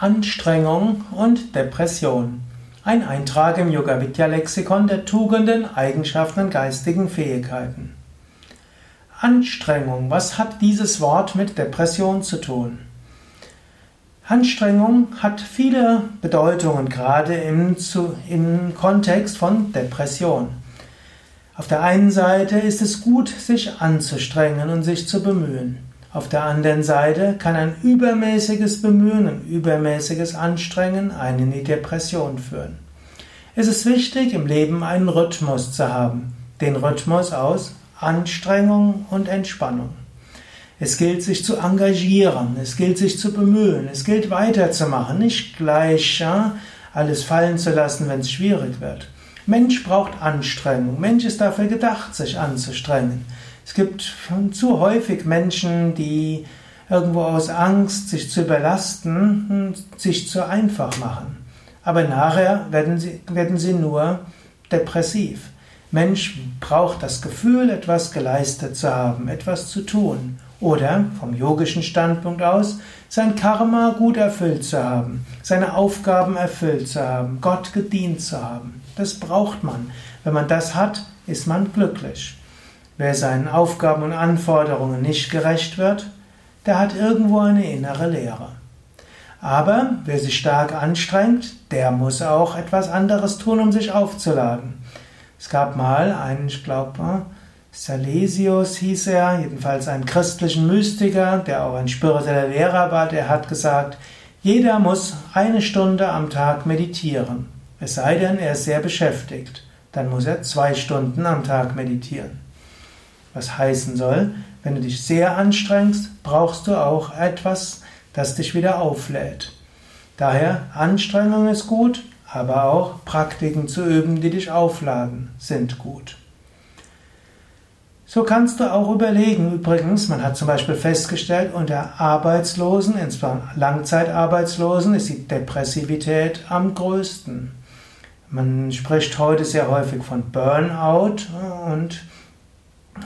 Anstrengung und Depression. Ein Eintrag im Yoga Vidya Lexikon der Tugenden, Eigenschaften und geistigen Fähigkeiten. Anstrengung, was hat dieses Wort mit Depression zu tun? Anstrengung hat viele Bedeutungen, gerade im, zu, im Kontext von Depression. Auf der einen Seite ist es gut, sich anzustrengen und sich zu bemühen. Auf der anderen Seite kann ein übermäßiges Bemühen, ein übermäßiges Anstrengen einen in die Depression führen. Es ist wichtig, im Leben einen Rhythmus zu haben. Den Rhythmus aus Anstrengung und Entspannung. Es gilt, sich zu engagieren, es gilt, sich zu bemühen, es gilt, weiterzumachen, nicht gleich ja, alles fallen zu lassen, wenn es schwierig wird. Mensch braucht Anstrengung. Mensch ist dafür gedacht, sich anzustrengen. Es gibt zu häufig Menschen, die irgendwo aus Angst, sich zu überlasten, sich zu einfach machen. Aber nachher werden sie, werden sie nur depressiv. Mensch braucht das Gefühl, etwas geleistet zu haben, etwas zu tun. Oder vom yogischen Standpunkt aus, sein Karma gut erfüllt zu haben, seine Aufgaben erfüllt zu haben, Gott gedient zu haben. Das braucht man. Wenn man das hat, ist man glücklich. Wer seinen Aufgaben und Anforderungen nicht gerecht wird, der hat irgendwo eine innere Leere. Aber wer sich stark anstrengt, der muss auch etwas anderes tun, um sich aufzuladen. Es gab mal einen, ich glaube, Salesius hieß er, jedenfalls einen christlichen Mystiker, der auch ein spiritueller Lehrer war, der hat gesagt, jeder muss eine Stunde am Tag meditieren. Es sei denn, er ist sehr beschäftigt. Dann muss er zwei Stunden am Tag meditieren. Was heißen soll, wenn du dich sehr anstrengst, brauchst du auch etwas, das dich wieder auflädt. Daher, Anstrengung ist gut, aber auch Praktiken zu üben, die dich aufladen, sind gut. So kannst du auch überlegen, übrigens, man hat zum Beispiel festgestellt, unter Arbeitslosen, insbesondere Langzeitarbeitslosen, ist die Depressivität am größten. Man spricht heute sehr häufig von Burnout und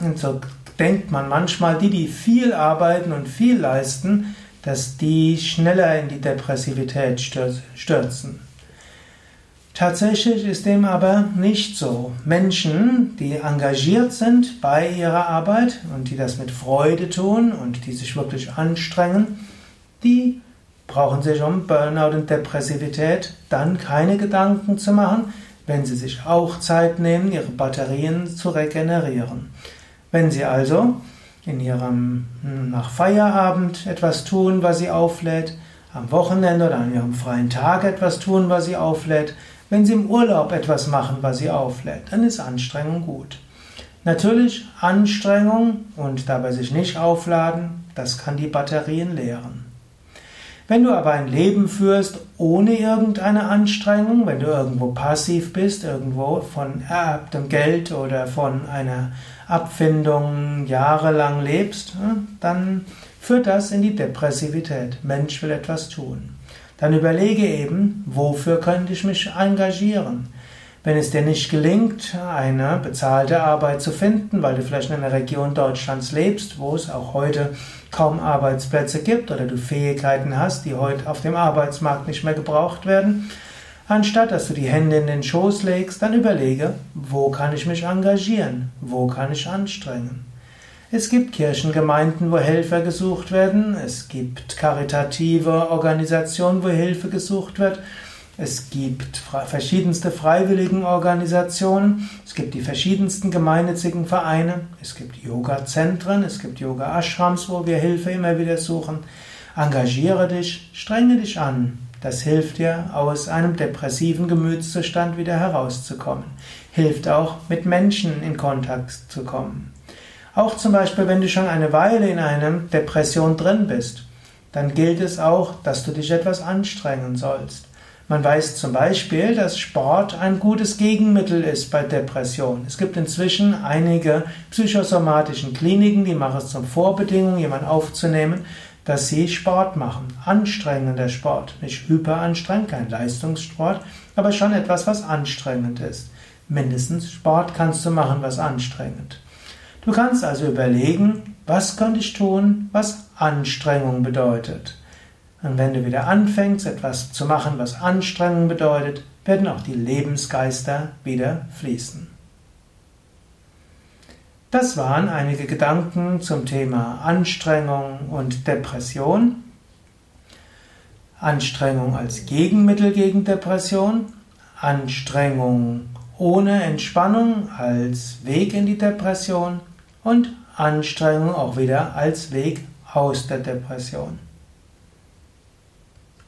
und so denkt man manchmal, die, die viel arbeiten und viel leisten, dass die schneller in die Depressivität stürzen. Tatsächlich ist dem aber nicht so. Menschen, die engagiert sind bei ihrer Arbeit und die das mit Freude tun und die sich wirklich anstrengen, die brauchen sich um Burnout und Depressivität dann keine Gedanken zu machen, wenn sie sich auch Zeit nehmen, ihre Batterien zu regenerieren. Wenn Sie also in Ihrem nach Feierabend etwas tun, was Sie auflädt, am Wochenende oder an Ihrem freien Tag etwas tun, was Sie auflädt, wenn Sie im Urlaub etwas machen, was Sie auflädt, dann ist Anstrengung gut. Natürlich Anstrengung und dabei sich nicht aufladen, das kann die Batterien leeren. Wenn du aber ein Leben führst ohne irgendeine Anstrengung, wenn du irgendwo passiv bist, irgendwo von ererbtem Geld oder von einer Abfindung jahrelang lebst, dann führt das in die Depressivität. Mensch will etwas tun. Dann überlege eben, wofür könnte ich mich engagieren? Wenn es dir nicht gelingt, eine bezahlte Arbeit zu finden, weil du vielleicht in einer Region Deutschlands lebst, wo es auch heute kaum Arbeitsplätze gibt oder du Fähigkeiten hast, die heute auf dem Arbeitsmarkt nicht mehr gebraucht werden, anstatt dass du die Hände in den Schoß legst, dann überlege, wo kann ich mich engagieren, wo kann ich anstrengen. Es gibt Kirchengemeinden, wo Helfer gesucht werden, es gibt karitative Organisationen, wo Hilfe gesucht wird, es gibt verschiedenste Freiwilligenorganisationen, es gibt die verschiedensten gemeinnützigen Vereine, es gibt Yoga-Zentren, es gibt Yoga-Ashrams, wo wir Hilfe immer wieder suchen. Engagiere dich, strenge dich an. Das hilft dir, aus einem depressiven Gemütszustand wieder herauszukommen. Hilft auch, mit Menschen in Kontakt zu kommen. Auch zum Beispiel, wenn du schon eine Weile in einer Depression drin bist, dann gilt es auch, dass du dich etwas anstrengen sollst. Man weiß zum Beispiel, dass Sport ein gutes Gegenmittel ist bei Depressionen. Es gibt inzwischen einige psychosomatischen Kliniken, die machen es zum Vorbedingung, jemanden aufzunehmen, dass sie Sport machen. Anstrengender Sport. Nicht hyperanstrengend, kein Leistungssport, aber schon etwas, was anstrengend ist. Mindestens Sport kannst du machen, was anstrengend. Du kannst also überlegen, was könnte ich tun, was Anstrengung bedeutet. Und wenn du wieder anfängst, etwas zu machen, was Anstrengung bedeutet, werden auch die Lebensgeister wieder fließen. Das waren einige Gedanken zum Thema Anstrengung und Depression. Anstrengung als Gegenmittel gegen Depression, Anstrengung ohne Entspannung als Weg in die Depression und Anstrengung auch wieder als Weg aus der Depression.